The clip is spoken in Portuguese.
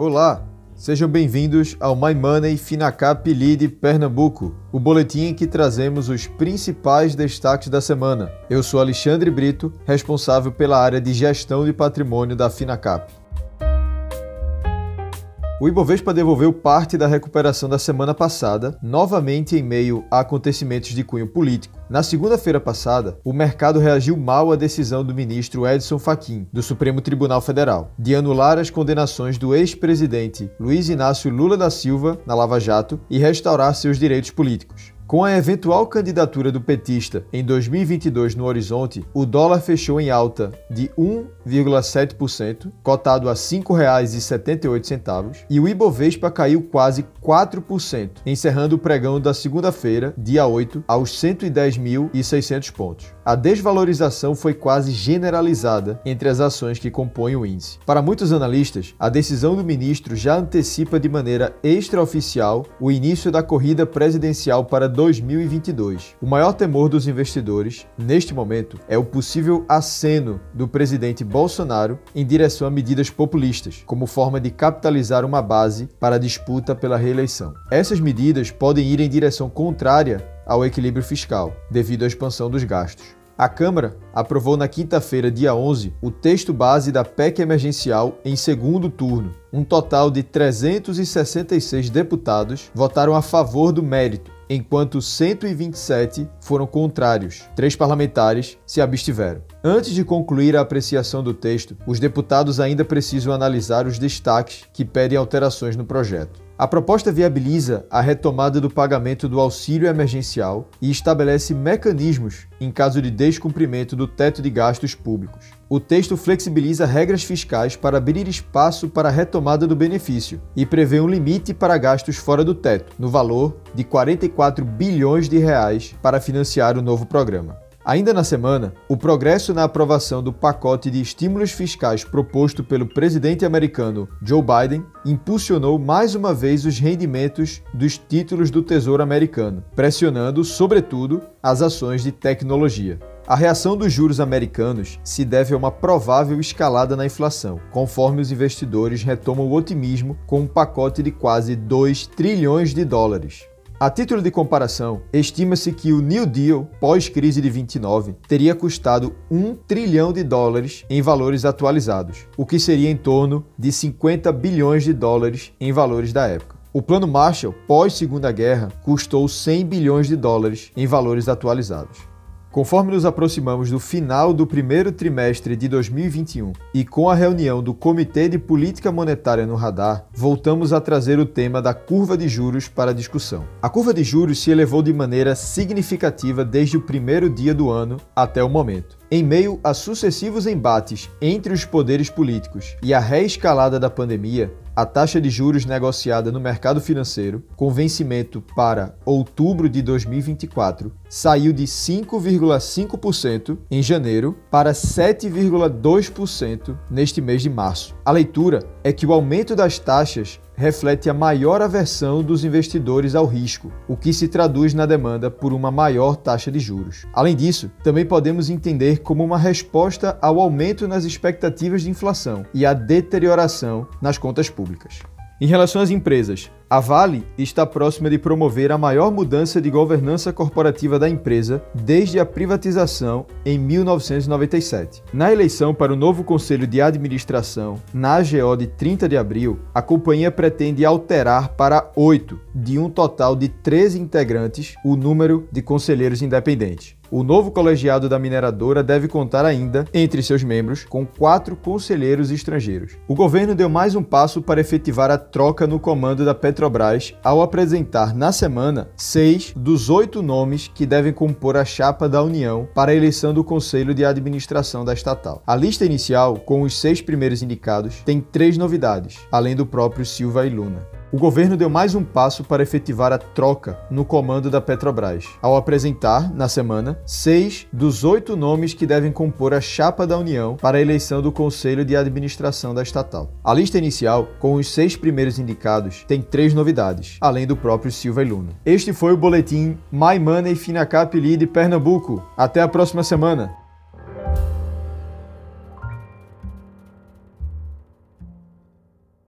Olá, sejam bem-vindos ao My Money Finacap Lead Pernambuco, o boletim em que trazemos os principais destaques da semana. Eu sou Alexandre Brito, responsável pela área de gestão de patrimônio da Finacap. O Ibovespa devolveu parte da recuperação da semana passada, novamente em meio a acontecimentos de cunho político. Na segunda-feira passada, o mercado reagiu mal à decisão do ministro Edson Fachin, do Supremo Tribunal Federal, de anular as condenações do ex-presidente Luiz Inácio Lula da Silva na Lava Jato e restaurar seus direitos políticos. Com a eventual candidatura do petista em 2022 no horizonte, o dólar fechou em alta de 1,7%, cotado a R$ 5,78, e o Ibovespa caiu quase 4%, encerrando o pregão da segunda-feira, dia 8, aos 110.600 pontos. A desvalorização foi quase generalizada entre as ações que compõem o índice. Para muitos analistas, a decisão do ministro já antecipa de maneira extraoficial o início da corrida presidencial para 2022. O maior temor dos investidores, neste momento, é o possível aceno do presidente Bolsonaro em direção a medidas populistas, como forma de capitalizar uma base para a disputa pela reeleição. Essas medidas podem ir em direção contrária ao equilíbrio fiscal, devido à expansão dos gastos. A Câmara aprovou na quinta-feira, dia 11, o texto base da PEC emergencial em segundo turno. Um total de 366 deputados votaram a favor do mérito, enquanto 127 foram contrários. Três parlamentares se abstiveram. Antes de concluir a apreciação do texto, os deputados ainda precisam analisar os destaques que pedem alterações no projeto. A proposta viabiliza a retomada do pagamento do auxílio emergencial e estabelece mecanismos em caso de descumprimento do teto de gastos públicos. O texto flexibiliza regras fiscais para abrir espaço para a retomada do benefício e prevê um limite para gastos fora do teto, no valor de 44 bilhões de reais para financiar o novo programa. Ainda na semana, o progresso na aprovação do pacote de estímulos fiscais proposto pelo presidente americano Joe Biden impulsionou mais uma vez os rendimentos dos títulos do Tesouro americano, pressionando, sobretudo, as ações de tecnologia. A reação dos juros americanos se deve a uma provável escalada na inflação, conforme os investidores retomam o otimismo com um pacote de quase 2 trilhões de dólares. A título de comparação, estima-se que o New Deal, pós-crise de 29, teria custado 1 trilhão de dólares em valores atualizados, o que seria em torno de 50 bilhões de dólares em valores da época. O Plano Marshall, pós-Segunda Guerra, custou 100 bilhões de dólares em valores atualizados. Conforme nos aproximamos do final do primeiro trimestre de 2021 e com a reunião do Comitê de Política Monetária no radar, voltamos a trazer o tema da curva de juros para a discussão. A curva de juros se elevou de maneira significativa desde o primeiro dia do ano até o momento. Em meio a sucessivos embates entre os poderes políticos e a reescalada da pandemia, a taxa de juros negociada no mercado financeiro, com vencimento para outubro de 2024, saiu de 5,5% em janeiro para 7,2% neste mês de março. A leitura é que o aumento das taxas reflete a maior aversão dos investidores ao risco, o que se traduz na demanda por uma maior taxa de juros. Além disso, também podemos entender como uma resposta ao aumento nas expectativas de inflação e à deterioração nas contas públicas. Em relação às empresas, a Vale está próxima de promover a maior mudança de governança corporativa da empresa desde a privatização em 1997. Na eleição para o novo conselho de administração, na AGO de 30 de abril, a companhia pretende alterar para oito, de um total de 13 integrantes, o número de conselheiros independentes. O novo colegiado da mineradora deve contar ainda, entre seus membros, com quatro conselheiros estrangeiros. O governo deu mais um passo para efetivar a troca no comando da Petrobras ao apresentar na semana seis dos oito nomes que devem compor a chapa da União para a eleição do Conselho de Administração da estatal. A lista inicial, com os seis primeiros indicados, tem três novidades, além do próprio Silva e Luna o governo deu mais um passo para efetivar a troca no comando da Petrobras, ao apresentar, na semana, seis dos oito nomes que devem compor a chapa da União para a eleição do Conselho de Administração da estatal. A lista inicial, com os seis primeiros indicados, tem três novidades, além do próprio Silva e Luna. Este foi o boletim My Money Finacap Lead Pernambuco. Até a próxima semana!